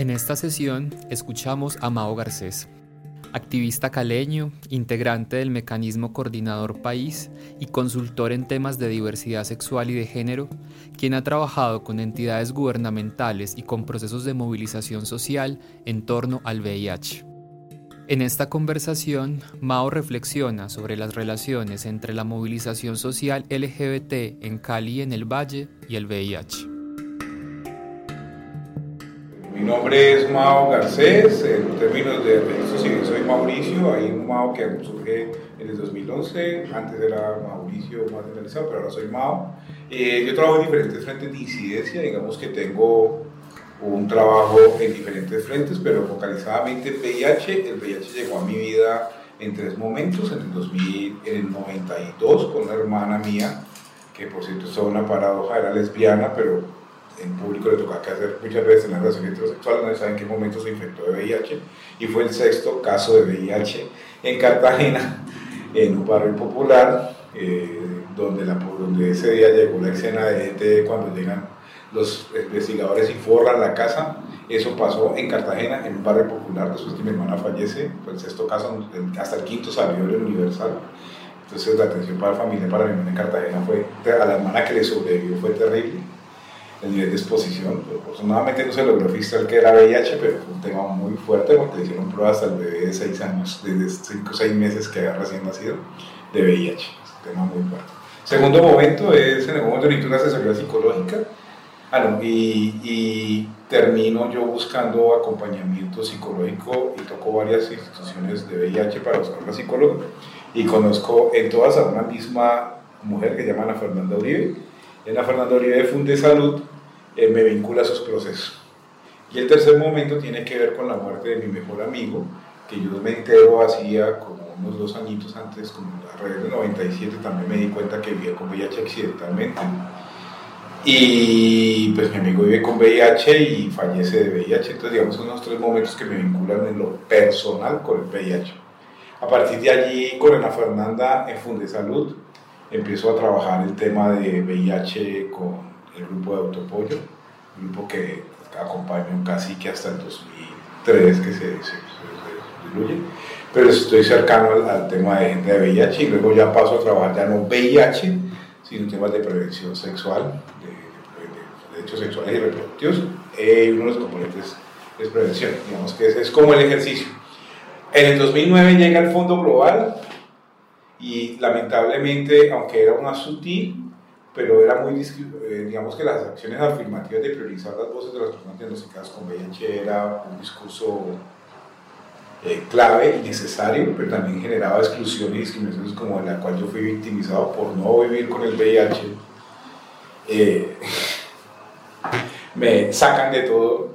En esta sesión escuchamos a Mao Garcés, activista caleño, integrante del mecanismo coordinador país y consultor en temas de diversidad sexual y de género, quien ha trabajado con entidades gubernamentales y con procesos de movilización social en torno al VIH. En esta conversación, Mao reflexiona sobre las relaciones entre la movilización social LGBT en Cali y en el Valle y el VIH. Mi nombre es Mao Garcés, en términos de registro civil soy Mauricio, hay un Mao que surge en el 2011, antes era Mauricio más generalizado, pero ahora soy Mao. Eh, yo trabajo en diferentes frentes de incidencia, digamos que tengo un trabajo en diferentes frentes, pero focalizadamente en VIH. El VIH llegó a mi vida en tres momentos, en el, 2000, en el 92 con una hermana mía, que por cierto es una paradoja, era lesbiana, pero en público le que hacer muchas veces en la relación heterosexual, no saben en qué momento se infectó de VIH, y fue el sexto caso de VIH en Cartagena, en un barrio popular, eh, donde, la, donde ese día llegó la escena de gente cuando llegan los investigadores y forran la casa. Eso pasó en Cartagena, en un barrio popular, después que mi hermana fallece, fue el sexto caso, hasta el quinto salió el Universal. Entonces la atención para la familia, para mi hermana en Cartagena fue, a la hermana que le sobrevivió fue terrible el nivel de exposición. Afortunadamente no se logró registrar que era VIH, pero fue un tema muy fuerte porque hicieron pruebas al bebé de 6 años, desde 5 o 6 meses que había recién nacido, de VIH. Es un tema muy fuerte. Segundo momento es en el momento de una asesoría psicológica. Ah, y, y, termino yo buscando acompañamiento psicológico y toco varias instituciones de VIH para buscar una psicóloga. Y conozco en todas a una misma mujer que se llama Ana Fernanda Uribe. Ana Fernanda Uribe de Funde Salud eh, me vincula a sus procesos. Y el tercer momento tiene que ver con la muerte de mi mejor amigo, que yo me entero hacía como unos dos añitos antes, como alrededor del 97, también me di cuenta que vivía con VIH accidentalmente. Y pues mi amigo vive con VIH y fallece de VIH. Entonces, digamos, son los tres momentos que me vinculan en lo personal con el VIH. A partir de allí, con Ana Fernanda en Funde Salud, empiezo a trabajar el tema de VIH con el grupo de Autopollo, grupo que acompañó casi que hasta el 2003 que se, se, diluye, pero estoy cercano al, tema de gente de VIH y luego ya paso a trabajar ya no VIH, sino temas de prevención sexual, de, derechos sexuales y reproductivos, eh, uno de los componentes es prevención, digamos que es como el ejercicio. En el 2009 llega el Fondo Global y lamentablemente, aunque era una sutil, pero era muy, eh, digamos que las acciones afirmativas de priorizar las voces de las personas diagnosticadas con VIH era un discurso eh, clave y necesario, pero también generaba exclusión y discriminaciones como la cual yo fui victimizado por no vivir con el VIH. Eh, me sacan de todo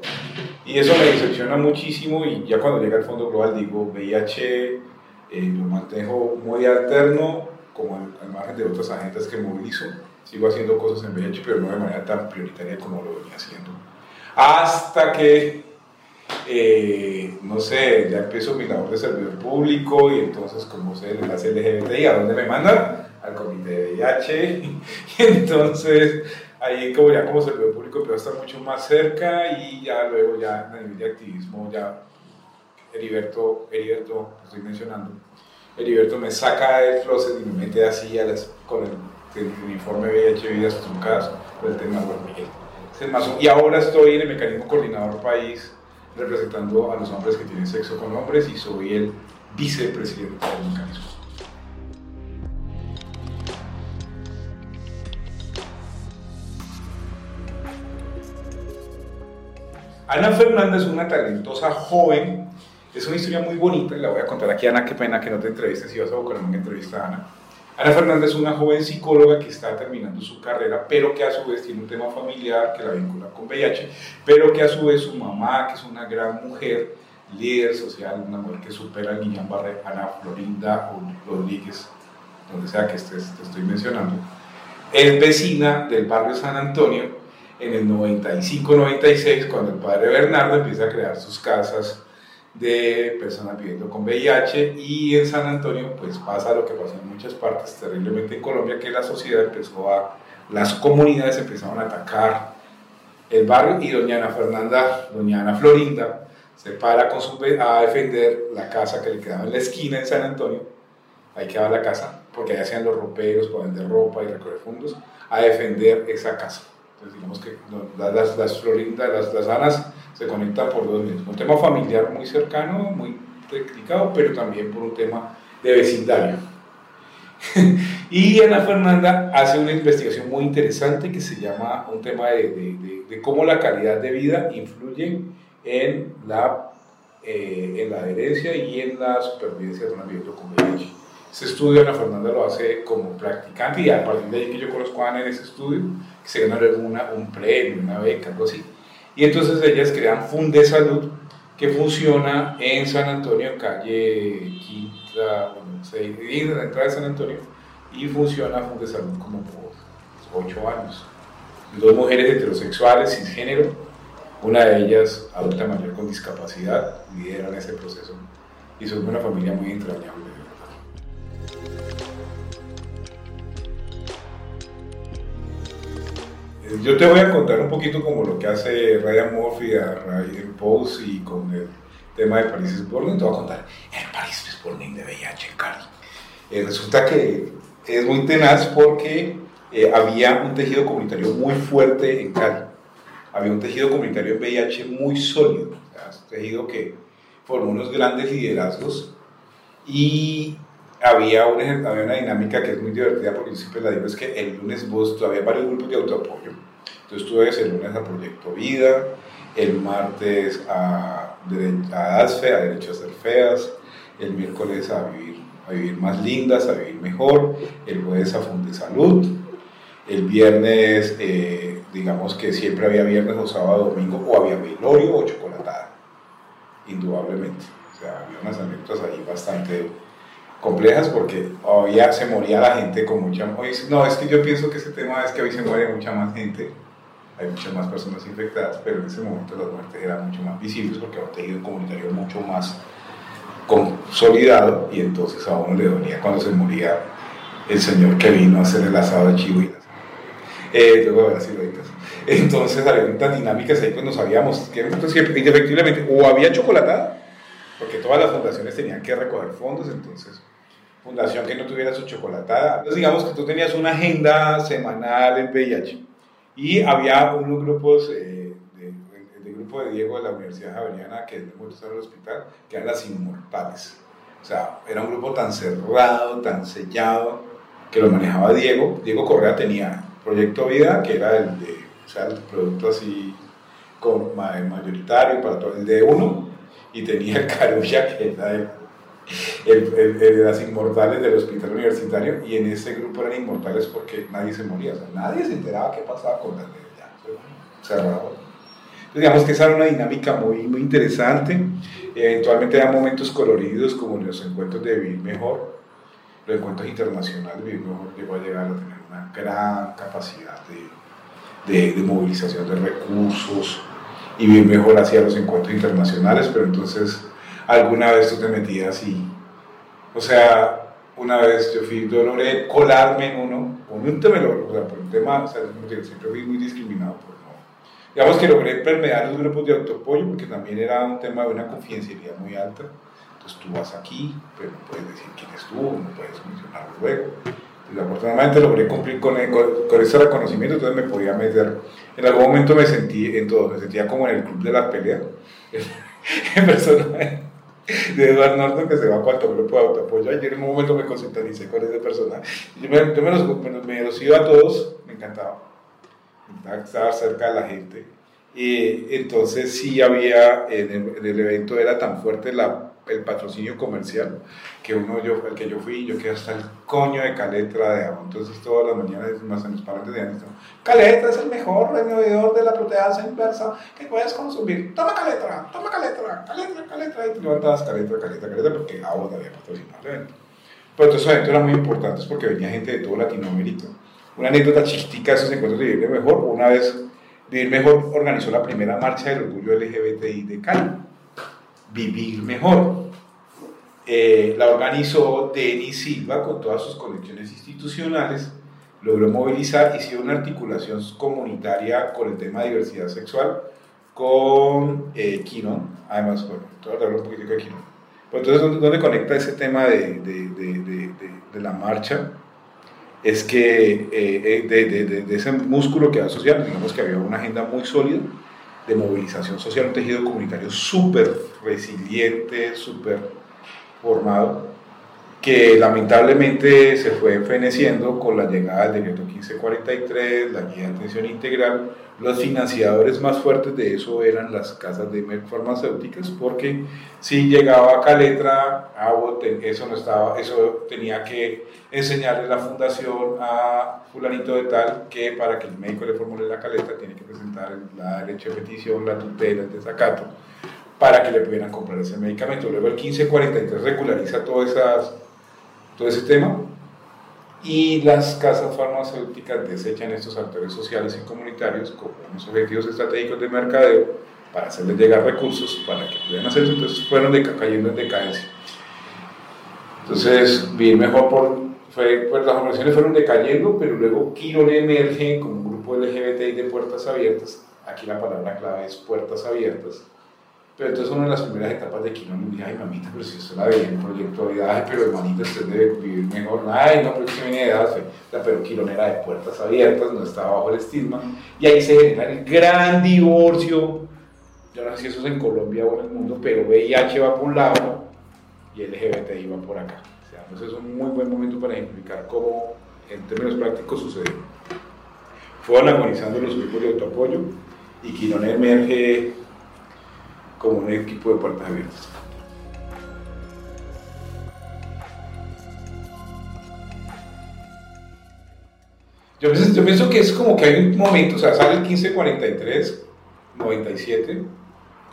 y eso me decepciona muchísimo y ya cuando llega el Fondo Global digo VIH lo mantengo muy alterno como al margen de otras agendas que movilizo sigo haciendo cosas en VIH, pero no de manera tan prioritaria como lo venía haciendo. Hasta que, eh, no sé, ya empiezo mi labor de servidor público y entonces, como sé, el enlace LGBTI, ¿a dónde me mandan? Al comité de VIH. Y entonces, ahí como ya como servidor público empezó a estar mucho más cerca y ya luego ya a nivel de activismo, ya Heriberto, Heriberto, estoy mencionando, Heriberto me saca del closet y me mete así a las, con el el informe VIH Vidas Truncadas por el tema de Miguel. Y ahora estoy en el mecanismo coordinador país representando a los hombres que tienen sexo con hombres y soy el vicepresidente del mecanismo. Ana Fernández es una talentosa joven, es una historia muy bonita, la voy a contar aquí Ana, qué pena que no te entrevistes, si vas a buscar una entrevista a Ana. Ana Fernández es una joven psicóloga que está terminando su carrera, pero que a su vez tiene un tema familiar que la vincula con VIH, pero que a su vez su mamá, que es una gran mujer, líder social, una mujer que supera a Guillán Barre, Ana Florinda Rodríguez, donde sea que estés, te estoy mencionando, es vecina del barrio San Antonio en el 95-96, cuando el padre Bernardo empieza a crear sus casas de personas viviendo con VIH y en San Antonio pues pasa lo que pasa en muchas partes terriblemente en Colombia que la sociedad empezó a las comunidades empezaron a atacar el barrio y doña Ana Fernanda doña Ana Florinda se para con su, a defender la casa que le quedaba en la esquina en San Antonio. Ahí quedaba la casa porque ahí hacían los roperos para vender ropa y recoger fondos a defender esa casa. Entonces digamos que las, las Florindas las, las se conecta por dos medios. Un tema familiar muy cercano, muy delicado, pero también por un tema de vecindario. y Ana Fernanda hace una investigación muy interesante que se llama un tema de, de, de, cómo la calidad de vida influye en la, eh, en la adherencia y en la supervivencia de un ambiente con VIH. Ese estudio Ana Fernanda lo hace como practicante y a partir de ahí que yo conozco a Ana en ese estudio, que se gana una, un premio, una beca, algo así y entonces ellas crean Funde Salud, que funciona en San Antonio, calle Quinta, bueno, se divide en la entrada de San Antonio, y funciona Funde Salud como por ocho años. Dos mujeres heterosexuales, sin género, una de ellas adulta mayor con discapacidad, lideran ese proceso y son una familia muy entrañable. Yo te voy a contar un poquito como lo que hace Ryan Murphy a Ryan Pose y con el tema de Paris Sporting. Te voy a contar el Paris Sporting de VIH en. Eh, resulta que es muy tenaz porque eh, había un tejido comunitario muy fuerte en Cali. Había un tejido comunitario en VIH muy sólido. un tejido que formó unos grandes liderazgos y había una, había una dinámica que es muy divertida porque yo siempre la digo, es que el lunes vos todavía varios grupos de autoapoyo. Entonces tú ves el lunes a Proyecto Vida, el martes a, a ASFE, a Derecho a Ser Feas, el miércoles a vivir, a vivir más lindas, a vivir mejor, el jueves a Funde Salud, el viernes, eh, digamos que siempre había viernes o sábado, domingo, o había velorio o chocolatada, indudablemente. O sea, había unas anécdotas ahí bastante complejas porque hoy ya se moría la gente con mucha... no, es que yo pienso que ese tema es que hoy se muere mucha más gente, hay muchas más personas infectadas, pero en ese momento las muertes eran mucho más visibles porque había un tejido comunitario mucho más consolidado y entonces a uno le dolía cuando se moría el señor que vino a hacer el asado de chivo eh, entonces había unas dinámicas ahí pues no sabíamos que entonces, efectivamente o había chocolatada porque todas las fundaciones tenían que recoger fondos entonces fundación que no tuviera su chocolatada. Entonces digamos que tú tenías una agenda semanal en VIH y había unos grupos, eh, grupo de Diego de la Universidad Javeriana, que después en el hospital, que eran las inmortales. O sea, era un grupo tan cerrado, tan sellado, que lo manejaba Diego. Diego Correa tenía Proyecto Vida, que era el de, o sea, el producto así mayoritario para todo el de uno, y tenía el Carulla, que era el el, el, de las inmortales del hospital universitario y en ese grupo eran inmortales porque nadie se moría, o sea, nadie se enteraba qué pasaba con las de ya, cerrado. Entonces, digamos que esa era una dinámica muy, muy interesante. Eventualmente había momentos coloridos como los encuentros de Vivir Mejor, los encuentros internacionales Vivir Mejor llegó a llegar a tener una gran capacidad de, de, de movilización de recursos y Vivir Mejor hacia los encuentros internacionales, pero entonces alguna vez tú te metías y, o sea, una vez yo fui, yo logré colarme en uno, tema, o sea, por un tema, o sea, siempre fui muy discriminado por no. Digamos que logré permear los grupos de autoapoyo porque también era un tema de una confidencialidad muy alta. Entonces tú vas aquí, pero no puedes decir quién es tú, no puedes mencionarlo luego. Y afortunadamente logré cumplir con, con, ese reconocimiento, entonces me podía meter. En algún momento me sentí en todo, me sentía como en el club de la pelea. en persona de Eduardo Norton que se va a cuarto grupo de autoapoyo. Ayer en un momento me concentralicé con ese personaje. Yo me, yo me, los, me, los, iba a todos, me encantaba. Estar cerca de la gente Y entonces sí había, en el, evento era tan fuerte la, el patrocinio comercial que uno, yo, el que yo fui, yo quedé hasta el coño de Caletra de agua. Entonces todas las mañanas, más en los parantes de antes, Caletra es el mejor remediador de la proteasa inversa que puedes consumir. Toma Caletra, toma Caletra, Caletra, Caletra. Y te levantabas Caletra, Caletra, Caletra, porque agua había patrocinado el evento. Pero entonces eventos eran muy importantes porque venía gente de toda Latinoamérica. Una anécdota chiquitica de esos encuentros de Vivir Mejor, una vez Vivir Mejor organizó la primera marcha del orgullo LGBTI de Cali. Vivir Mejor. Eh, la organizó Denis Silva con todas sus conexiones institucionales, logró movilizar, hizo una articulación comunitaria con el tema de diversidad sexual con eh, además, bueno, todo hablar un poquito de Quinon. entonces, ¿dónde, conecta ese tema de, de, de, de la marcha? es que eh, eh, de, ese músculo que va social, digamos que había una agenda muy sólida de movilización social, un tejido comunitario súper resiliente, súper formado, que lamentablemente se fue feneciendo con la llegada del decreto 1543, la guía de atención integral. Los financiadores más fuertes de eso eran las casas de farmacéuticas, porque si llegaba a Caletra, eso, no estaba, eso tenía que enseñarle la fundación a fulanito de tal que para que el médico le formule la caleta tiene que presentar la derecho de petición, la tutela, el desacato para que le pudieran comprar ese medicamento. Luego el 1543 regulariza todas esas todo ese tema. Y las casas farmacéuticas desechan estos actores sociales y comunitarios como unos objetivos estratégicos de mercadeo para hacerles llegar recursos para que puedan hacer eso. Entonces fueron cayendo en decadencia. Entonces, bien mejor por, fue, pues las organizaciones fueron decayendo, pero luego Quirón emerge como un grupo LGBTI de puertas abiertas. Aquí la palabra clave es puertas abiertas pero entonces una de las primeras etapas de Quilón me dije, ay mamita, pero si eso la veía en proyecto ay, pero hermanita, usted debe vivir mejor. Ay, no, pero que viene de edad, pero Quilón era de puertas abiertas, no estaba bajo el estigma. Y ahí se genera el gran divorcio. Yo no sé si eso es en Colombia o en el mundo, pero VIH va por un lado y LGBTI va por acá. O sea, entonces es un muy buen momento para ejemplificar cómo en términos prácticos sucede. Fueron agonizando los grupos de autoapoyo y Quilón emerge como un equipo de puertas abiertas. Yo pienso, que es como que hay un momento, o sea, sale el 1543, 97,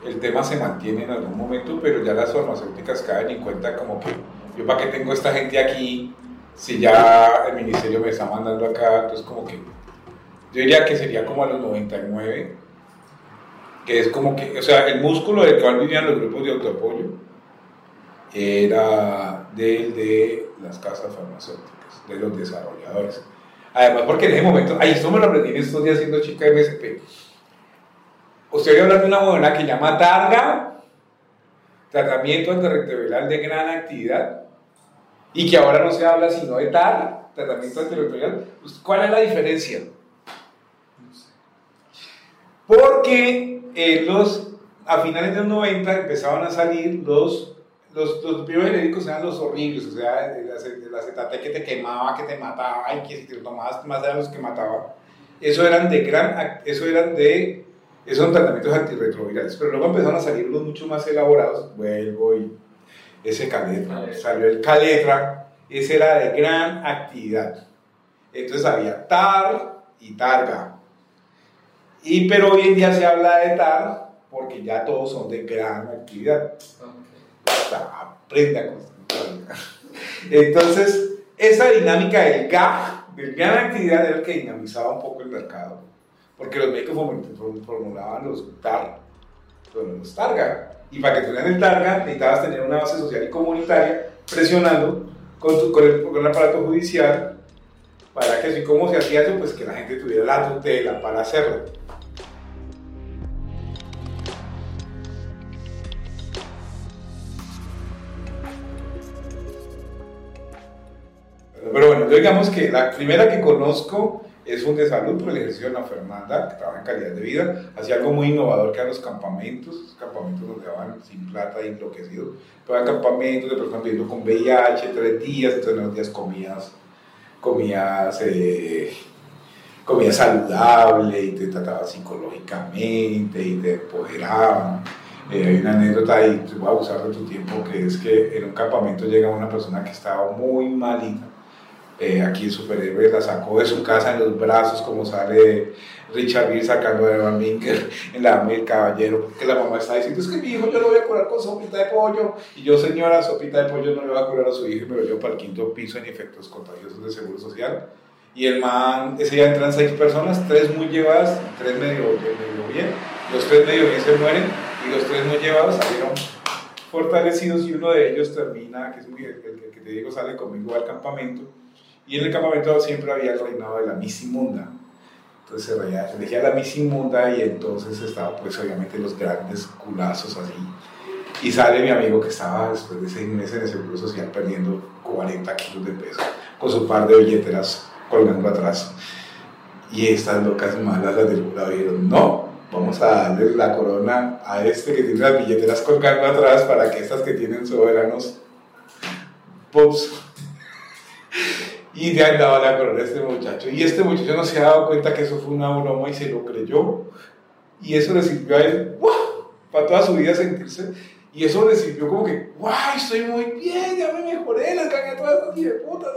el tema se mantiene en algún momento, pero ya las farmacéuticas caen en cuenta como que yo para qué tengo esta gente aquí si ya el ministerio me está mandando acá, entonces como que yo diría que sería como a los 99, que es como que, o sea, el músculo del cual vivían los grupos de autoapoyo era del de las casas farmacéuticas, de los desarrolladores. Además, porque en ese momento, ahí esto me lo aprendí en estos días siendo chica de MSP. Usted voy hablar de una modalidad que llama TARGA, tratamiento antirretroviral de gran actividad, y que ahora no se habla sino de TAR, tratamiento antirretroviral. Pues, ¿Cuál es la diferencia? Porque eh, los, a finales de los 90 empezaban a salir los, los, los genéricos, eran los horribles, o sea, el, acetate que te quemaba, que te mataba, y que si te lo tomabas más eran los que mataban. Eso eran de gran, eso eran de, esos son tratamientos antirretrovirales, pero luego empezaron a salir los mucho más elaborados, vuelvo y ese caletra, salió el caletra, ese era de gran actividad. Entonces había tar y targa, y, pero hoy en día se habla de TAR porque ya todos son de gran actividad. aprende a Entonces, esa dinámica del GAG, de gran actividad, era el que dinamizaba un poco el mercado. Porque los médicos formulaban los TAR, los TARGA. Y para que tuvieran el TARGA, necesitabas tener una base social y comunitaria presionando con, con, el, con el aparato judicial para que así como se hacía eso, pues que la gente tuviera la tutela para hacerlo. Pero bueno, digamos que la primera que conozco es un de salud por el ejercicio de la Fernanda, que trabaja en calidad de vida, hacía algo muy innovador que eran los campamentos, campamentos donde daban sin plata y enloquecidos, pero eran campamentos de personas viviendo con VIH, tres días, entonces en los días comías, comías, eh, comida saludable y te trataba psicológicamente y te empoderaban. Eh, hay una anécdota y te voy a usar de tu tiempo que es que en un campamento llega una persona que estaba muy malita. Eh, aquí el superhéroe la sacó de su casa en los brazos como sale Richard Gere sacando a Evan Winkler en la del caballero, porque la mamá está diciendo, es que mi hijo yo lo voy a curar con sopita de pollo, y yo señora, sopita de pollo no le va a curar a su hijo y me lo llevo para el quinto piso en efectos contagiosos de Seguro Social. Y el man, ese día entran seis personas, tres muy llevadas, tres medio, medio bien, los tres medio bien se mueren y los tres muy llevados salieron fortalecidos y uno de ellos termina, que es muy, el, que te digo, sale conmigo al campamento y en el campamento siempre había el reinado de la misa inmunda entonces se decía la misa inmunda y entonces estaba pues obviamente los grandes culazos así. Y sale mi amigo que estaba después de seis meses en el Seguro Social perdiendo 40 kilos de peso con su par de billeteras colgando atrás. Y estas locas malas, las del jurado, dijeron, no, vamos a darle la corona a este que tiene las billeteras colgando atrás para que estas que tienen soberanos, pops, y le han dado la corona a este muchacho. Y este muchacho no se ha dado cuenta que eso fue una broma y se lo creyó. Y eso le sirvió a él para toda su vida sentirse. Y eso le sirvió como que, ¡guau! Estoy muy bien, ya me mejoré, las gané todas estas de putas.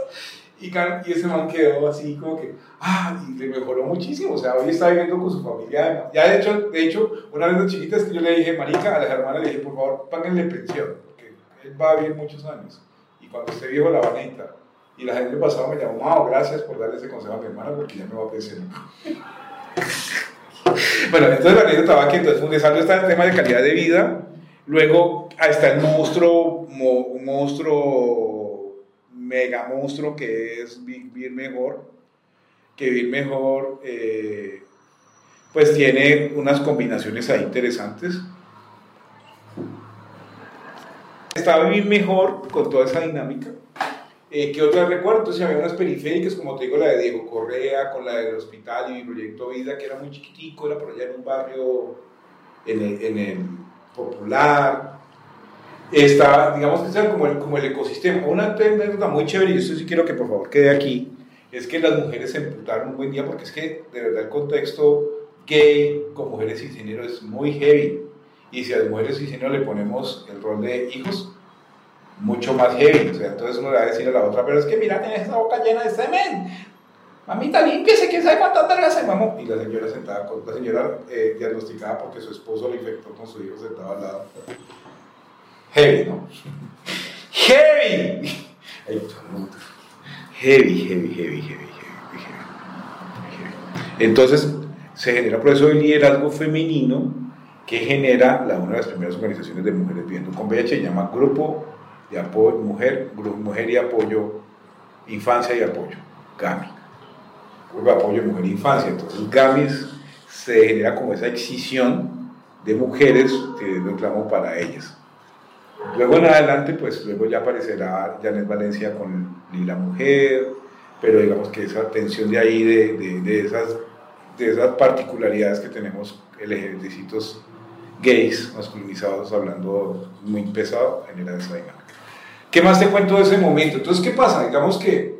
Y, y, ese man quedó así como que, ¡ah! Y le mejoró muchísimo. O sea, hoy está viviendo con su familia. Ya de hecho, de hecho una vez de chiquitas que yo le dije, Marica, a las hermanas le dije, por favor, páguenle pensión, porque él va a vivir muchos años. Y cuando esté viejo la van a necesitar. Y la gente pasado me llamó, Mao, gracias por darle ese consejo a mi hermana porque ya me va a pensar. bueno, entonces la anécdota va que entonces Fundesando está en el tema de calidad de vida. Luego está el monstruo, un monstruo, mega monstruo que es vivir mejor. Que vivir mejor, eh, pues tiene unas combinaciones ahí interesantes. Está vivir mejor con toda esa dinámica eh, ¿Qué otras recuerdo? Entonces había unas periféricas, como te digo, la de Diego Correa, con la del hospital y mi proyecto Vida, que era muy chiquitico, era por allá en un barrio, en el, en el popular. Estaba, digamos que era como el, como el ecosistema. Una anécdota muy chévere, y esto sí quiero que por favor quede aquí, es que las mujeres se emputaron un buen día, porque es que de verdad el contexto gay con mujeres y género es muy heavy. Y si a las mujeres y género le ponemos el rol de hijos, mucho más heavy. O sea, entonces uno le va a decir a la otra, pero es que mira, tienes esa boca llena de semen. Mamita, límpiese, quién sabe cuántas vergas se mamó. Y la señora sentada, con, la señora eh, diagnosticada porque su esposo le infectó con su hijo sentado al lado. Heavy, ¿no? ¡Heavy! Heavy, heavy, heavy, heavy. Entonces, se genera proceso de liderazgo femenino que genera la, una de las primeras organizaciones de mujeres viviendo con VIH, se llama Grupo de apoyo, mujer, mujer y apoyo, infancia y apoyo, GAMI. Grupo de apoyo mujer e infancia. Entonces GAMI se genera como esa excisión de mujeres que reclamo para ellas. Luego en adelante, pues luego ya aparecerá Janet Valencia con Lila Mujer, pero digamos que esa tensión de ahí, de, de, esas, de esas particularidades que tenemos ejércitos gays masculinizados hablando muy pesado genera esa dinámica. ¿Qué más te cuento de ese momento? Entonces, ¿qué pasa? Digamos que,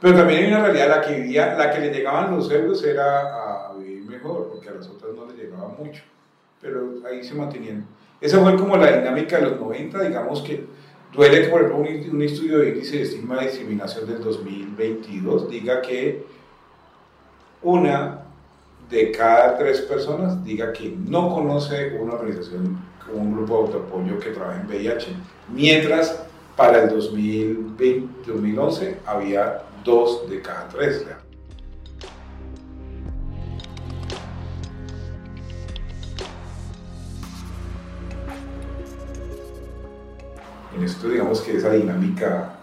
pero también hay una realidad, la que, vivía, la que le llegaban los euros era a vivir mejor, porque a las otras no le llegaba mucho, pero ahí se mantenían. Esa fue como la dinámica de los 90, digamos que duele por ejemplo, un, un estudio de índice de estigma de discriminación del 2022 diga que una de cada tres personas diga que no conoce una organización, un grupo de autoapoyo que trabaja en VIH, mientras para el 2020, 2011 había dos de cada tres. En esto digamos que esa dinámica,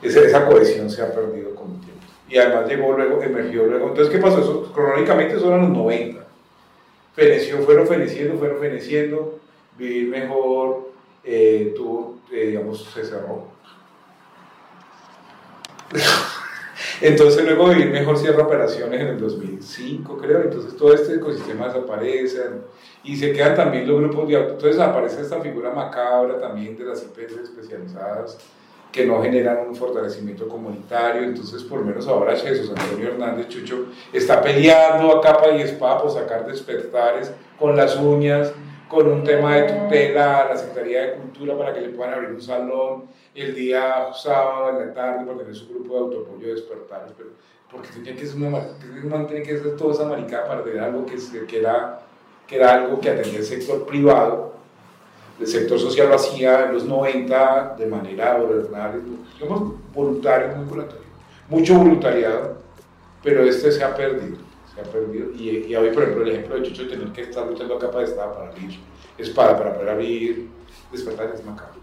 esa, esa cohesión se ha perdido con el tiempo. Y además llegó luego, emergió luego. Entonces, ¿qué pasó? Eso, cronológicamente son los 90. Feneció, fueron feneciendo, fueron feneciendo, vivir mejor, eh, tuvo, eh, digamos, se cerró. Entonces luego Vivir Mejor cierra operaciones en el 2005, creo, entonces todo este ecosistema desaparece y se quedan también los grupos de Entonces aparece esta figura macabra también de las IPS especializadas que no generan un fortalecimiento comunitario. Entonces, por menos ahora Jesús Antonio Hernández Chucho está peleando a capa y espada por sacar despertares con las uñas, con un tema de tutela a la Secretaría de Cultura para que le puedan abrir un salón el día sábado en la tarde para tener su grupo de autoapoyo de. Pero, porque tenía que ser una tiene que ser toda esa maricada para tener algo que, que, era, que era algo que atendía el sector privado el sector social lo hacía en los 90 de manera voluntaria, digamos, voluntario, muy voluntario. Mucho voluntariado, pero este se ha perdido. Se ha perdido. Y, y hoy, por ejemplo, el ejemplo de Chucho tener que estar luchando a capa de espada para abrir espada, para poder abrir despertar es macabro.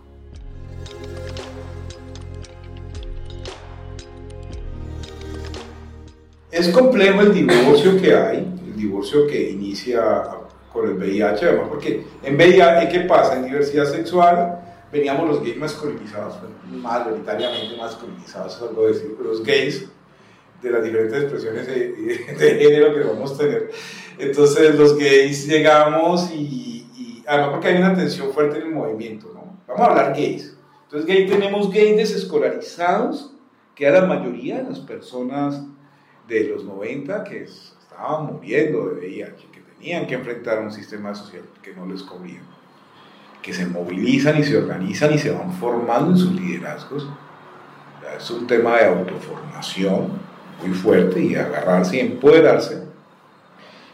Es complejo el divorcio que hay, el divorcio que inicia con el VIH, además, porque en VIH, ¿qué pasa? En diversidad sexual veníamos los gays masculinizados, mayoritariamente masculinizados, es algo decir, los gays de las diferentes expresiones de, género que vamos a tener. Entonces los gays llegamos y, y, además porque hay una tensión fuerte en el movimiento, ¿no? Vamos a hablar gays. Entonces gay, tenemos gays desescolarizados, que era la mayoría de las personas de los 90 que estaban muriendo de VIH, tenían que enfrentar un sistema social que no les cubría, que se movilizan y se organizan y se van formando en sus liderazgos. Es un tema de autoformación muy fuerte y agarrarse y empoderarse.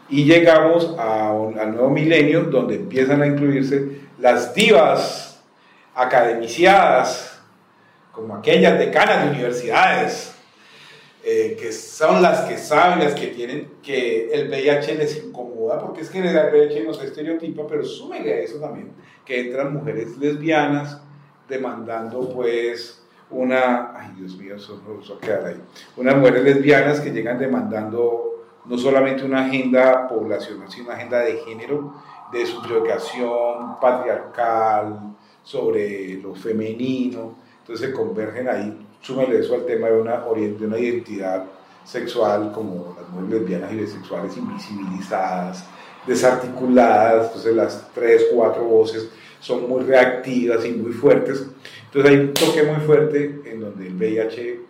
Y llegamos al nuevo milenio donde empiezan a incluirse las divas academiciadas, como aquellas decanas de universidades, eh, que son las que saben, las que tienen, que el VIH les incomoda, porque es que el VIH no se estereotipa, pero súmele a eso también, que entran mujeres lesbianas demandando pues una, ay Dios mío, eso, eso queda ahí, unas mujeres lesbianas que llegan demandando no solamente una agenda poblacional, sino una agenda de género, de subjugación patriarcal, sobre lo femenino, entonces se convergen ahí súmele eso al tema de una, de una identidad sexual como las mujeres lesbianas y bisexuales invisibilizadas, desarticuladas, entonces las tres, cuatro voces son muy reactivas y muy fuertes. Entonces hay un toque muy fuerte en donde el VIH,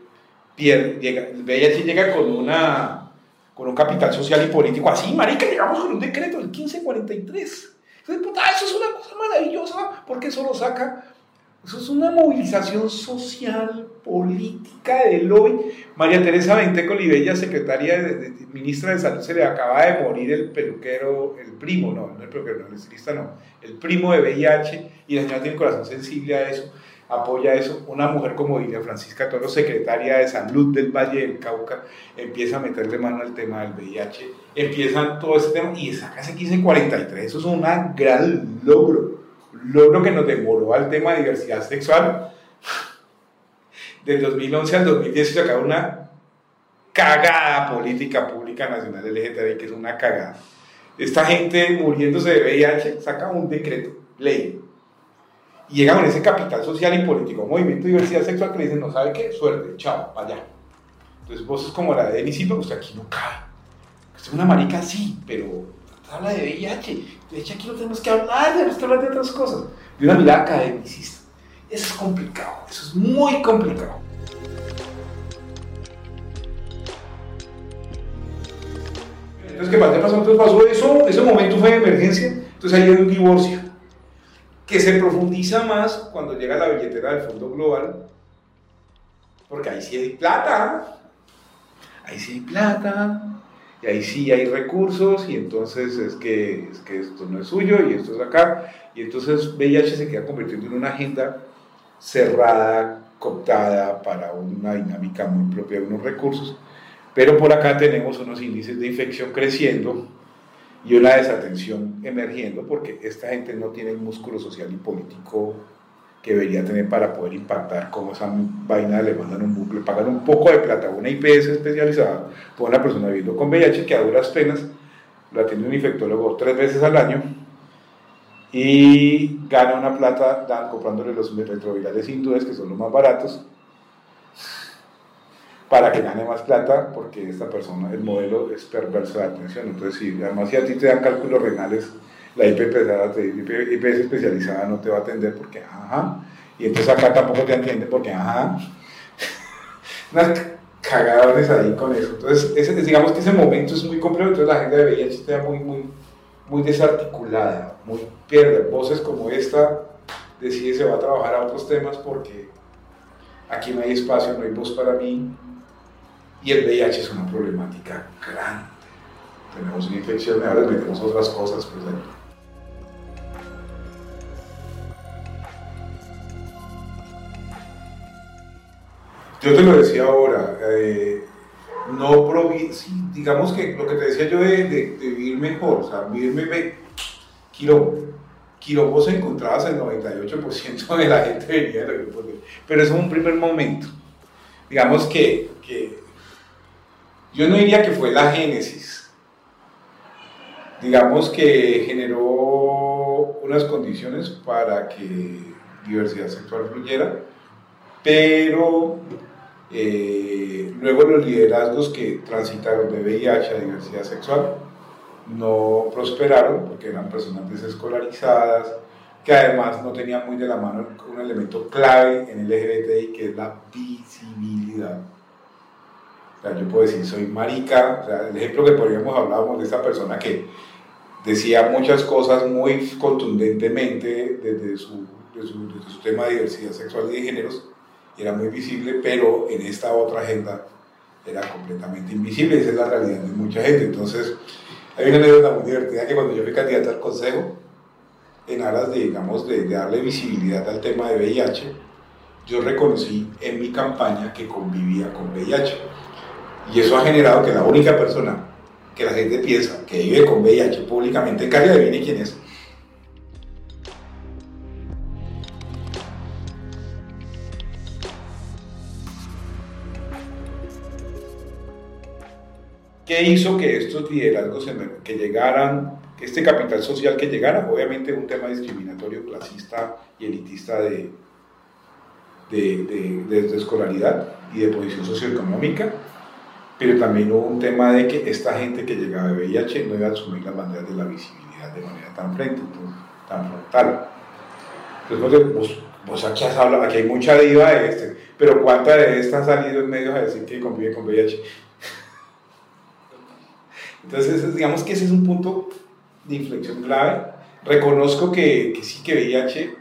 pierde, llega, el VIH llega con, una, con un capital social y político así, marica, llegamos con un decreto del 1543. Entonces, puta, eso es una cosa maravillosa porque eso lo saca eso es una movilización social, política, de lobby. María Teresa Venteco Olivella, secretaria, ministra de Salud, se le acaba de morir el peluquero, el primo, no, no el peluquero, no, el estilista no, el primo de VIH, y la señora tiene el corazón sensible a eso, apoya eso. Una mujer como Ilia Francisca Toro, secretaria de Salud del Valle del Cauca, empieza a meterle mano al tema del VIH, empiezan todo ese tema y saca ese 1543, eso es un gran logro logro que nos demoró al tema de diversidad sexual. Del 2011 al 2010 se acabó una cagada política pública nacional LGTBI, que es una cagada. Esta gente muriéndose de VIH saca un decreto, ley, y llega con ese capital social y político, movimiento de diversidad sexual, que le dicen, no sabe qué, suerte, chao, vaya. Entonces vos es como la de Denis pues aquí no cabe. es una marica, sí, pero habla de VIH. De hecho, aquí no tenemos que hablar, tenemos que hablar de otras cosas. De una mirada academicista. Eso es complicado, eso es muy complicado. Entonces, ¿qué pasó? Entonces pasó eso, ese momento fue de emergencia, entonces hay un divorcio que se profundiza más cuando llega la billetera del Fondo Global, porque ahí sí hay plata, ahí sí hay plata, y ahí sí hay recursos y entonces es que, es que esto no es suyo y esto es acá. Y entonces VIH se queda convirtiendo en una agenda cerrada, cooptada para una dinámica muy propia de unos recursos. Pero por acá tenemos unos índices de infección creciendo y una desatención emergiendo porque esta gente no tiene el músculo social y político que debería tener para poder impactar como esa vaina le mandan un bucle, pagan un poco de plata una IPS especializada por una persona viviendo con VIH que a duras penas lo atiende un infectólogo tres veces al año y gana una plata comprándole los retrovirales hindúes que son los más baratos para que gane más plata porque esta persona, el modelo es perverso de atención. Entonces, si además si a ti te dan cálculos renales la IPS especializada no te va a atender porque, ajá, y entonces acá tampoco te atiende porque, ajá, unas cagadones ahí con eso. Entonces, digamos que ese momento es muy complejo, entonces la agenda de VIH está muy, muy, muy desarticulada, muy pierde. Voces como esta decide se va a trabajar a otros temas porque aquí no hay espacio, no hay voz para mí, y el VIH es una problemática grande. Tenemos una infección, ahora metemos otras cosas, pues Yo te lo decía ahora, eh, no provi digamos que lo que te decía yo de, vivir mejor, o sea, vivirme, quiero, quiero vos encontrabas el 98% de la gente venía pero eso es un primer momento. Digamos que, que yo no diría que fue la génesis, digamos que generó unas condiciones para que diversidad sexual fluyera, pero eh, luego los liderazgos que transitaron de VIH a diversidad sexual no prosperaron porque eran personas desescolarizadas, que además no tenían muy de la mano un elemento clave en el LGBTI que es la visibilidad. O sea, yo puedo decir, soy marica, o sea, el ejemplo que podríamos hablábamos de esa persona que decía muchas cosas muy contundentemente desde su, desde su, desde su tema de diversidad sexual y de géneros, era muy visible, pero en esta otra agenda era completamente invisible, esa es la realidad de mucha gente. Entonces, hay una anécdota muy divertida que cuando yo fui candidato al Consejo, en aras de, digamos, de, darle visibilidad al tema de VIH, yo reconocí en mi campaña que convivía con VIH. Y eso ha generado que la única persona que la gente piensa que vive con VIH públicamente en Cali, adivine quién es. ¿Qué hizo que estos liderazgos que llegaran, que este capital social que llegara, obviamente un tema discriminatorio, clasista y elitista de, de, de, escolaridad y de posición socioeconómica, pero también hubo un tema de que esta gente que llegaba de VIH no iba a asumir las banderas de la visibilidad de manera tan frente, tan frontal. Entonces, vos, vos aquí has hablado, aquí hay mucha diva de este, pero ¿cuánta de estas ha salido en medios a decir que convive con VIH? Entonces, digamos que ese es un punto de inflexión clave. Reconozco que, que sí que VIH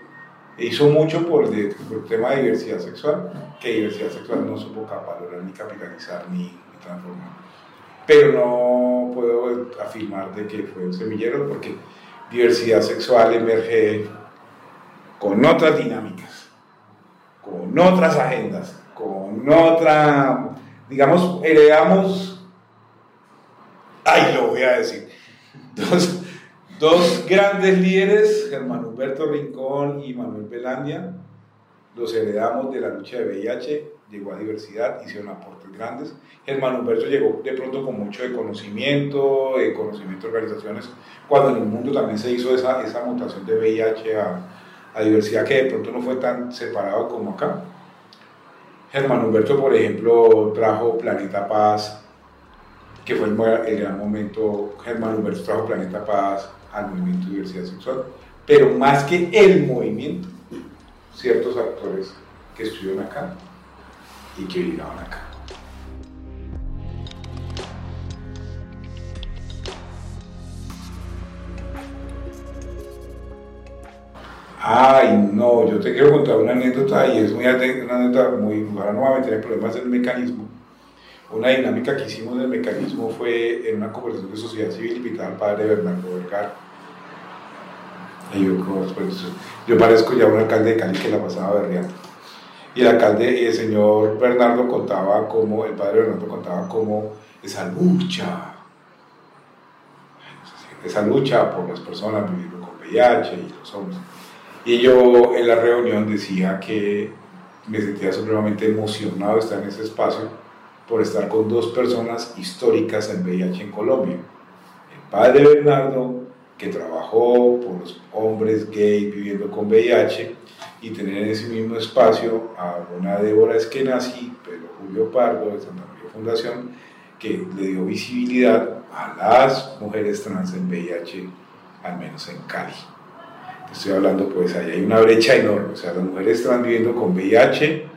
hizo mucho por el, tema de diversidad sexual, que diversidad sexual no supo valorar ni capitalizar ni, Pero no puedo afirmar de que fue un semillero porque diversidad sexual emerge con otras dinámicas, con otras agendas, con otra, digamos, heredamos ay, lo voy a decir, dos, dos grandes líderes, Germán Humberto Rincón y Manuel Belandia, los heredamos de la lucha de VIH, llegó a diversidad, hicieron aportes grandes. Germán Humberto llegó de pronto con mucho de conocimiento, de conocimiento de organizaciones, cuando en el mundo también se hizo esa, esa mutación de VIH a, a diversidad que de pronto no fue tan separado como acá. Germán Humberto, por ejemplo, trajo Planeta Paz que fue el, gran momento, Germán Humberto trajo Planeta Paz al movimiento de diversidad sexual, pero más que el movimiento, ciertos actores que estuvieron acá y que vinieron acá. Ay, no, yo te quiero contar una anécdota y es muy, una anécdota muy, ahora no voy a meter en problemas del mecanismo, una dinámica que hicimos del mecanismo fue en una conversación de sociedad civil invitada al padre Bernardo Vergara. Y yo, pues, yo parezco ya un alcalde de Cali que la pasaba berreando. Y el alcalde y el señor Bernardo contaba cómo, el padre Bernardo contaba cómo esa lucha, esa lucha por las personas viviendo con VIH y los hombres. Y yo en la reunión decía que me sentía supremamente emocionado estar en ese espacio por estar con dos personas históricas en VIH en Colombia. El padre Bernardo, que trabajó por los hombres gay viviendo con VIH, y tener en ese mismo espacio a una Débora Eskenazi, pero Julio Pardo de Santa María Fundación, que le dio visibilidad a las mujeres trans en VIH al menos en Cali. Estoy hablando, pues ahí hay una brecha enorme, o sea, las mujeres están viviendo con VIH,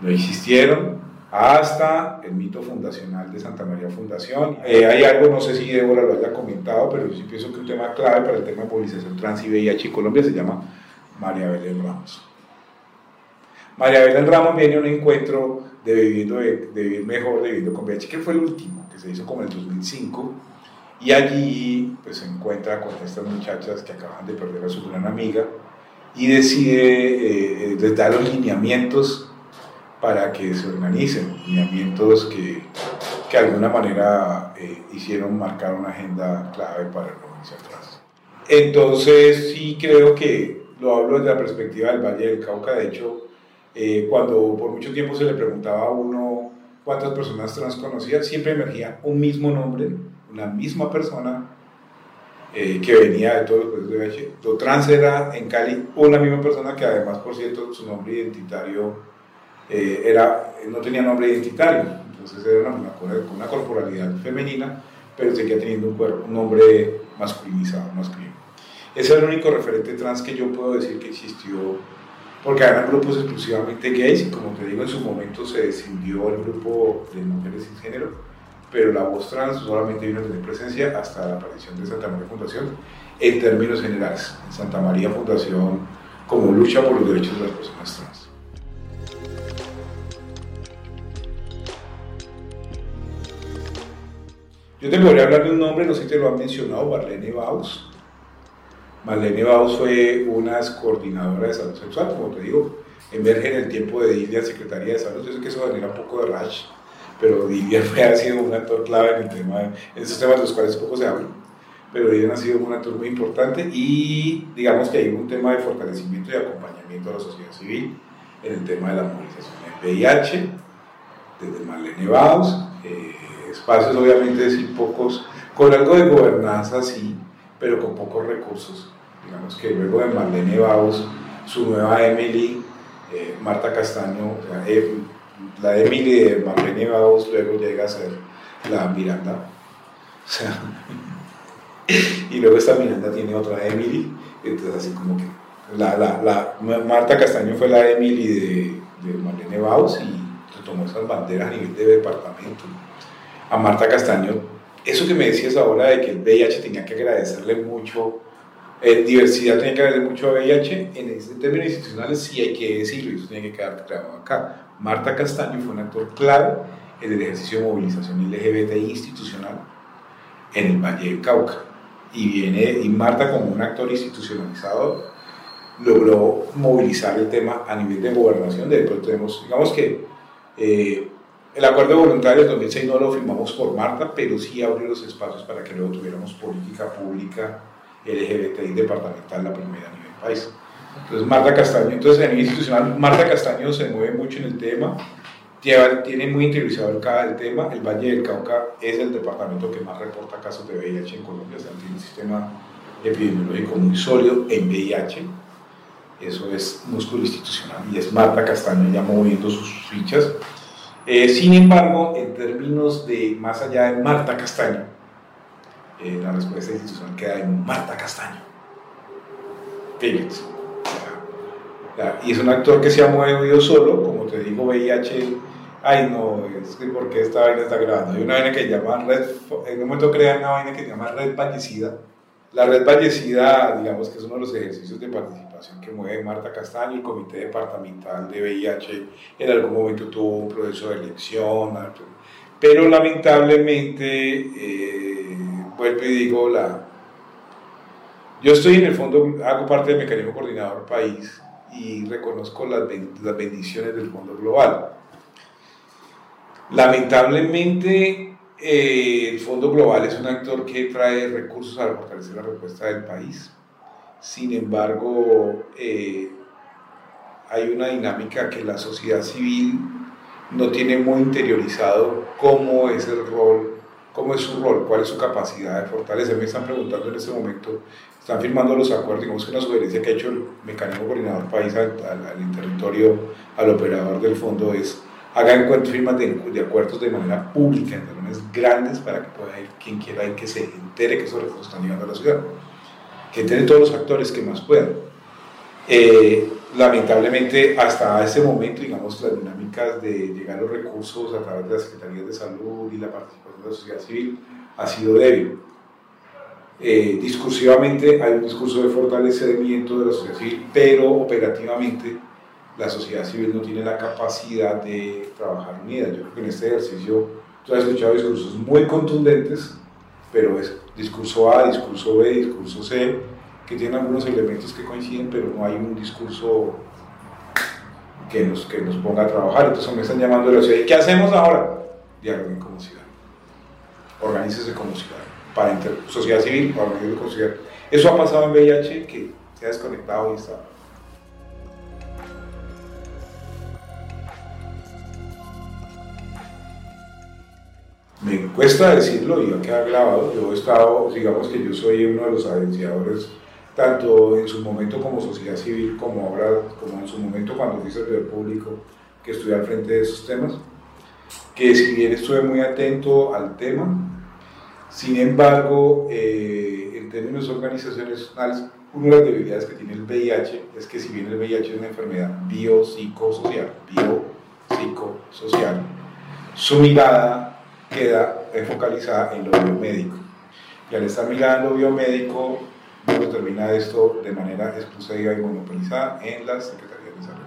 no existieron hasta el mito fundacional de Santa María Fundación. Eh, hay algo, no sé si Débora lo haya comentado, pero yo sí pienso que un tema clave para el tema de movilización trans y VIH en Colombia se llama María Belén Ramos. María Belén Ramos viene a un encuentro de, viviendo, de, vivir mejor, de viviendo con VIH, que fue el último, que se hizo como en el 2005, y allí pues, se encuentra con estas muchachas que acaban de perder a su gran amiga y decide, eh, les da los lineamientos para que se organicen, lineamientos que, que de alguna manera eh, hicieron marcar una agenda clave para el movimiento trans. Entonces sí creo que lo hablo desde la perspectiva del Valle del Cauca, de hecho, eh, cuando por mucho tiempo se le preguntaba a uno cuántas personas trans conocía, siempre emergía un mismo nombre, una misma persona eh, que venía de todos los procesos de VIH. Lo trans era en Cali una misma persona que además, por cierto, su nombre identitario eh, era, no tenía nombre identitario, entonces era una, una, corporalidad femenina, pero seguía teniendo un, cuerpo, un nombre masculinizado, masculino. Ese es el único referente trans que yo puedo decir que existió porque eran grupos exclusivamente gays y como te digo en su momento se descendió el grupo de mujeres sin género, pero la voz trans solamente vino a tener presencia hasta la aparición de Santa María Fundación en términos generales. En Santa María Fundación como lucha por los derechos de las personas trans. Yo te podría hablar de un nombre, no sé si te lo han mencionado, Barlene Baus Marlene Baus fue una coordinadora de salud sexual, como te digo, emerge en el tiempo de Dilia, Secretaría de Salud. Yo sé que eso genera un poco de rash, pero Dilia ha sido un actor clave en, el tema, en esos temas de los cuales poco se habla. Pero Dilia ha sido un actor muy importante y digamos que hay un tema de fortalecimiento y acompañamiento a la sociedad civil en el tema de la movilización en VIH, desde Marlene Baus, eh, espacios obviamente sin pocos, con algo de gobernanza sí, pero con pocos recursos. Digamos que luego de Marlene Baus, su nueva Emily, eh, Marta Castaño, eh, la Emily de Marlene Baus luego llega a ser la Miranda. O sea, y luego esta Miranda tiene otra Emily, entonces así como que la, la, la Marta Castaño fue la Emily de, de Marlene Baus y tomó esas banderas a nivel de departamento. A Marta Castaño eso que me decías ahora de que el VIH tenía que agradecerle mucho, eh, diversidad tenía que agradecerle mucho a VIH, en, en términos institucionales sí hay que decirlo, y eso tiene que quedar claro acá. Marta Castaño fue un actor clave en el ejercicio de movilización LGBT institucional en el Valle del Cauca. Y, viene, y Marta como un actor institucionalizado logró movilizar el tema a nivel de gobernación. De hecho, tenemos, digamos que eh, el acuerdo de voluntarios 2006 no lo firmamos por Marta, pero sí abrió los espacios para que luego tuviéramos política pública LGBTI departamental, la primera a nivel país. Entonces, Marta Castaño, entonces a nivel institucional, Marta Castaño se mueve mucho en el tema, tiene muy interiorizado el, el tema. El Valle del Cauca es el departamento que más reporta casos de VIH en Colombia, o sea, tiene un sistema epidemiológico muy sólido en VIH. Eso es músculo institucional y es Marta Castaño ya moviendo sus fichas eh, sin embargo, en términos de más allá de Marta Castaño, eh, la respuesta institucional queda en Marta Castaño. Phillips. Y es un actor que se ha movido solo, como te digo, VIH. Ay, no, es que porque esta vaina está grabando. Hay una vaina que llama Red. En un momento crean una vaina que llama Red Vallecida. La Red Vallecida, digamos que es uno de los ejercicios de participación que mueve Marta Castaño, el Comité Departamental de VIH en algún momento tuvo un proceso de elección, pero lamentablemente, eh, vuelvo y digo, la, yo estoy en el fondo, hago parte del mecanismo coordinador país y reconozco las, bendiciones del Fondo Global. Lamentablemente, eh, el Fondo Global es un actor que trae recursos para fortalecer la respuesta del país sin embargo, eh, hay una dinámica que la sociedad civil no tiene muy interiorizado cómo es el rol, cómo es su rol, cuál es su capacidad de fortalecer. Me están preguntando en este momento, están firmando los acuerdos, digamos que una sugerencia que ha hecho el mecanismo coordinador país al, territorio, al operador del fondo es hagan firmas de, acuerdos de manera pública en reuniones grandes para que pueda ir quien quiera ir que se entere que esos recursos están llegando a la ciudad. que entren todos los actores que más puedan. Eh, lamentablemente, hasta ese momento, digamos, las dinámicas de llegar los recursos a través de las Secretarías de Salud y la participación la sociedad civil ha sido débil. Eh, discursivamente hay un discurso de fortalecimiento de la sociedad civil, pero operativamente la sociedad civil no tiene la capacidad de trabajar unida. Yo creo que en este ejercicio tú has escuchado discursos muy contundentes, pero es discurso A, discurso B, discurso C, que tienen algunos elementos que coinciden, pero no hay un discurso que nos, que nos ponga a trabajar. Entonces me están llamando de la ciudad. ¿Y qué hacemos ahora? Dialoguen como ciudad. Organícese como ciudad. Para sociedad civil, para como ciudad. Eso ha pasado en VIH, que se ha desconectado y está me cuesta decirlo y ha quedado grabado, yo he estado, digamos que yo soy uno de los agenciadores, tanto en su momento como sociedad civil, como ahora, como en su momento cuando fui servidor público, que estuve al frente de esos temas, que si bien estuve muy atento al tema, sin embargo, eh, en términos organizacionales, una de las debilidades que tiene el VIH es que si bien el VIH es una enfermedad biopsicosocial, biopsicosocial, su mirada queda focalizada en lo biomédico. Y al estar mirada en lo biomédico, uno termina esto de manera exclusiva y monopolizada en las Secretarías de Salud.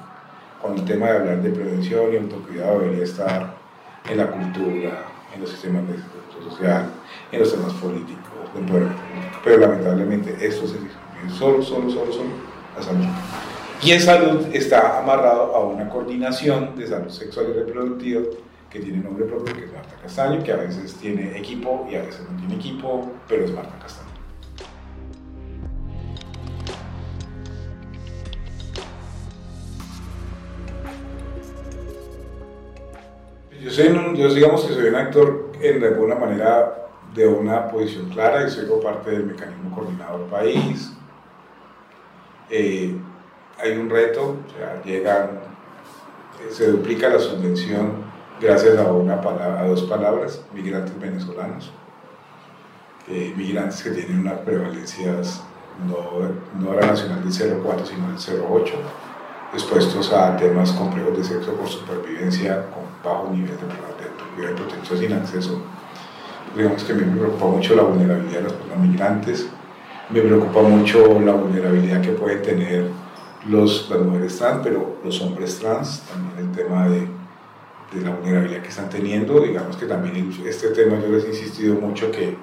Cuando el tema de hablar de prevención y autocuidado debería estar en la cultura, en los sistemas de seguridad social, en los temas políticos, del poder político. Pero lamentablemente esto se dice solo, solo, solo, solo la salud. Y en salud está amarrado a una coordinación de salud sexual y reproductiva que tiene nombre propio, que es Marta Castaño, que a veces tiene equipo y a veces no tiene equipo, pero es Marta Castaño. Yo, soy yo digamos que soy un actor en alguna manera de una posición clara y soy parte del mecanismo coordinador país. Eh, hay un reto, llegan, se duplica la subvención gracias a, una palabra, a dos palabras, migrantes venezolanos, eh, migrantes que tienen unas prevalencias no, no era nacional del 0,4 sino del 0,8, expuestos a temas complejos de sexo por supervivencia con bajo nivel de, de, protección sin acceso. Digamos que me preocupa mucho la vulnerabilidad de las personas migrantes, me preocupa mucho la vulnerabilidad que pueden tener los, las mujeres trans, pero los hombres trans, también el tema de de la vulnerabilidad que están teniendo. Digamos que también este tema yo les he insistido mucho que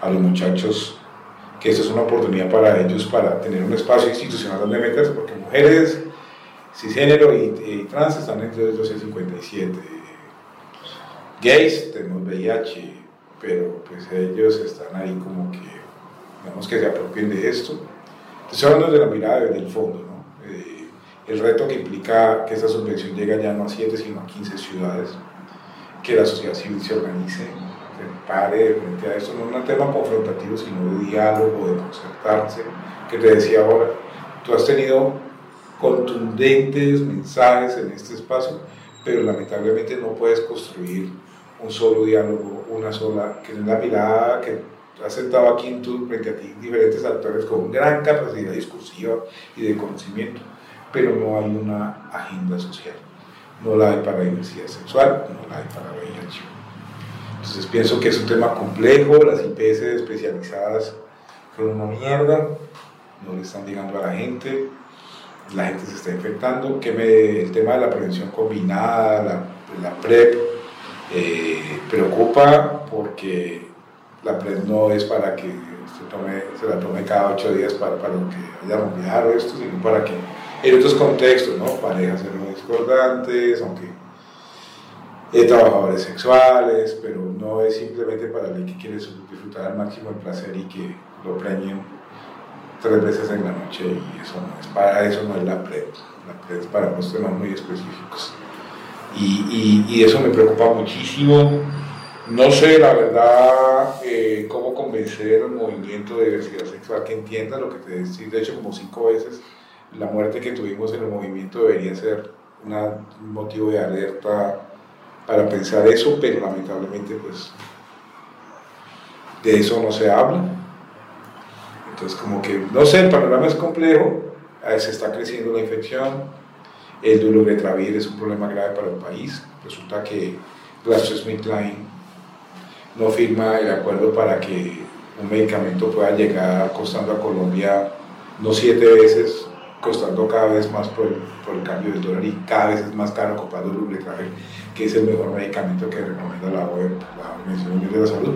a los muchachos que esto es una oportunidad para ellos para tener un espacio institucional donde meterse, porque mujeres cisgénero y, y trans están entre los 1257. Gays tenemos VIH, pero pues ellos están ahí como que, digamos que se apropien de esto. Estoy hablando de la mirada del fondo, el reto que implica que esta subvención llegue ya no a 7, sino a 15 ciudades, que la sociedad civil se organice, se pare frente a esto, no es un tema confrontativo, sino de diálogo, de concertarse, que te decía ahora, tú has tenido contundentes mensajes en este espacio, pero lamentablemente no puedes construir un solo diálogo, una sola, que es la mirada que has sentado aquí en tu, frente a ti diferentes actores con gran capacidad discursiva y de conocimiento pero no hay una agenda social. No la hay para diversidad sexual, no la hay para VIH. Entonces pienso que es un tema complejo, las IPS especializadas son una mierda, no le están llegando a la gente, la gente se está infectando, que me, el tema de la prevención combinada, la, la PrEP, eh, preocupa porque la PrEP no es para que se, tome, se la tome cada ocho días para, para que haya mundial o esto, sino para que en otros contextos, ¿no? Parejas discordantes, aunque eh, trabajadores sexuales, pero no es simplemente para alguien que quiere disfrutar al máximo el placer y que lo preñen tres veces en la noche y eso no es, para eso no es la PrEP, la PrEP es para unos temas muy específicos. Y, y, eso me preocupa muchísimo. No sé, la verdad, eh, cómo convencer al movimiento de diversidad sexual que entienda lo que te decía, de hecho, como cinco veces la muerte que tuvimos en el movimiento debería ser un motivo de alerta para pensar eso, pero lamentablemente pues de eso no se habla. Entonces, como que, no sé, el panorama es complejo, se está creciendo la infección, el dolutegravir es un problema grave para el país. Resulta que GlaxoSmithKline no firma el acuerdo para que un medicamento pueda llegar costando a Colombia no siete veces, costando cada vez más por el, por el cambio del dólar y cada vez es más caro comprar dolutegravir, que es el mejor medicamento que recomienda la OEP, la Organización Mundial de la Salud.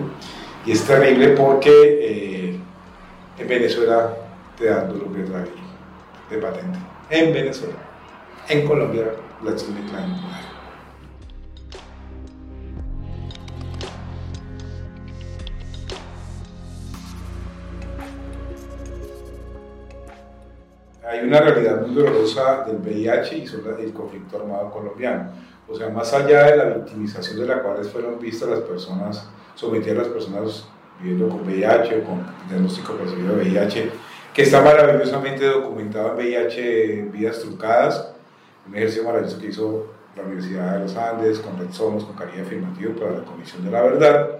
Y es terrible porque eh, en Venezuela te dan dolutegravir de patente. En Venezuela. En Colombia, la GlaxoSmithKline hay una realidad muy dolorosa del VIH y sobre el conflicto armado colombiano. O sea, más allá de la victimización de la cual fueron vistas las personas, sometidas las personas viviendo con VIH o con diagnóstico percibido de VIH, que está maravillosamente documentado en VIH Vidas Trucadas, un ejercicio maravilloso que hizo la Universidad de los Andes, con Red Somos, con Cariño Afirmativo para la Comisión de la Verdad.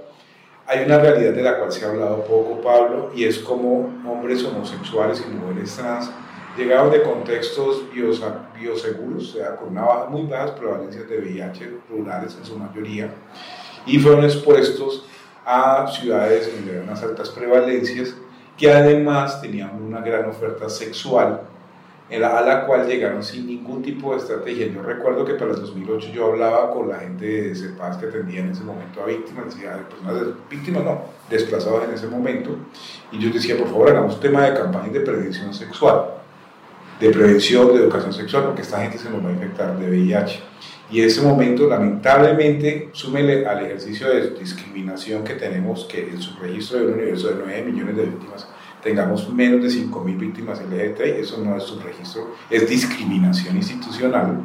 Hay una realidad de la cual se ha hablado poco, Pablo, y es como hombres homosexuales y mujeres trans llegaron de contextos bioseguros, o sea, con una baja, muy bajas prevalencias de VIH, rurales en su mayoría, y fueron expuestos a ciudades donde había unas altas prevalencias, que además tenían una gran oferta sexual, a la cual llegaron sin ningún tipo de estrategia. Yo recuerdo que para el 2008 yo hablaba con la gente de CEPAS que atendía en ese momento a víctimas, decía, personas, víctimas no, desplazadas en ese momento, y yo decía, por favor, hagamos tema de campañas de prevención sexual de prevención, de educación sexual, porque esta gente se nos va a infectar de VIH. Y en ese momento, lamentablemente, súmele al ejercicio de discriminación que tenemos, que en su registro de un universo de 9 millones de víctimas tengamos menos de 5.000 víctimas LGBTI, eso no es subregistro, es discriminación institucional,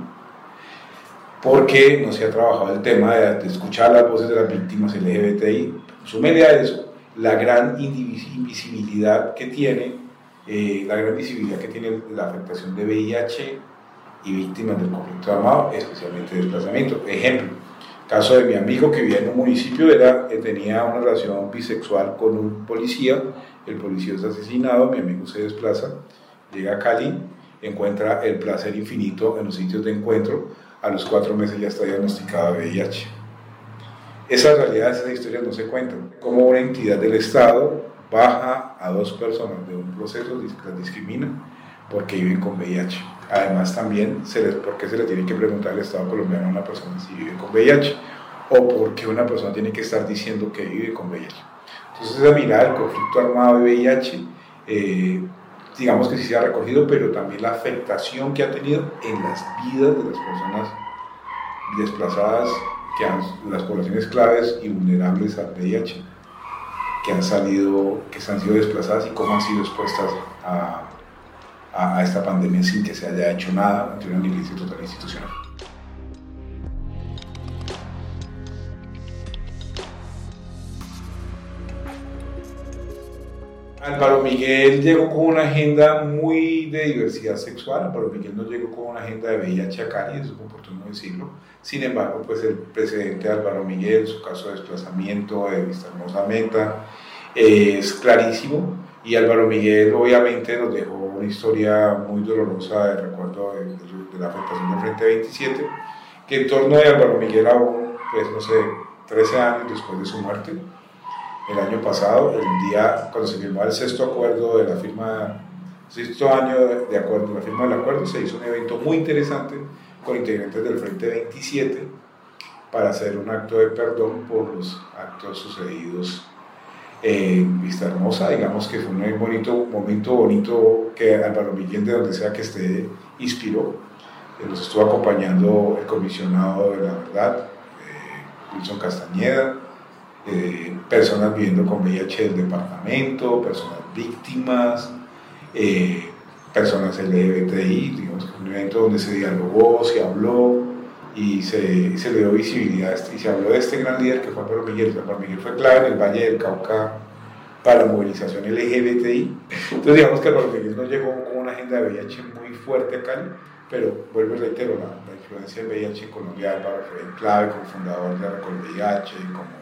porque no se ha trabajado el tema de, escuchar las voces de las víctimas LGBTI. Súmele a eso la gran invisibilidad que tiene eh, la gran visibilidad que tiene la afectación de VIH y víctimas del conflicto armado, especialmente desplazamiento. Ejemplo, caso de mi amigo que vivía en un municipio, era, eh, tenía una relación bisexual con un policía, el policía es asesinado, mi amigo se desplaza, llega a Cali, encuentra el placer infinito en los sitios de encuentro, a los cuatro meses ya está diagnosticado VIH. Esas realidades, esas historias no se cuentan. Como una entidad del Estado baja a dos personas de un proceso, las discrimina porque viven con VIH. Además también, se les, ¿por qué se le tiene que preguntar al Estado colombiano a una persona si vive con VIH? O por qué una persona tiene que estar diciendo que vive con VIH. Entonces esa mirada del conflicto armado de VIH, eh, digamos que sí se ha recogido, pero también la afectación que ha tenido en las vidas de las personas desplazadas, que las poblaciones claves y vulnerables al VIH que han salido, que se han sido desplazadas y cómo han sido expuestas a, a, esta pandemia sin que se haya hecho nada ante una negligencia total institucional. Álvaro Miguel llegó con una agenda muy de diversidad sexual, Álvaro Miguel no llegó con una agenda de VIH a Cali, eso es oportuno decirlo. Sin embargo, pues el presidente Álvaro Miguel, su caso de desplazamiento de Vista Hermosa Meta, es clarísimo y Álvaro Miguel obviamente nos dejó una historia muy dolorosa de recuerdo de, la afectación del Frente 27, que en torno de Álvaro Miguel aún, pues no sé, 13 años después de su muerte, el año pasado, el día cuando se firmó el sexto acuerdo de la firma, sexto año de acuerdo, la firma del acuerdo, se hizo un evento muy interesante con integrantes del Frente 27 para hacer un acto de perdón por los actos sucedidos en Vista Hermosa, digamos que fue un bonito, momento bonito que Álvaro Miguel, de donde sea que esté, inspiró. Nos estuvo acompañando el comisionado de la verdad, eh, Wilson Castañeda, eh, personas viviendo con VIH del departamento, personas víctimas, eh, personas LGBTI, digamos que fue un evento donde se dialogó, se habló y se, se le dio visibilidad este, y se habló de este gran líder que fue Álvaro Miguel. Álvaro Miguel fue clave en el Valle del Cauca para la movilización LGBTI. Entonces digamos que Álvaro Miguel no llegó con una agenda de VIH muy fuerte acá, pero vuelvo y reitero, la, la influencia del VIH en Colombia, Álvaro fue clave como fundador de la VIH, como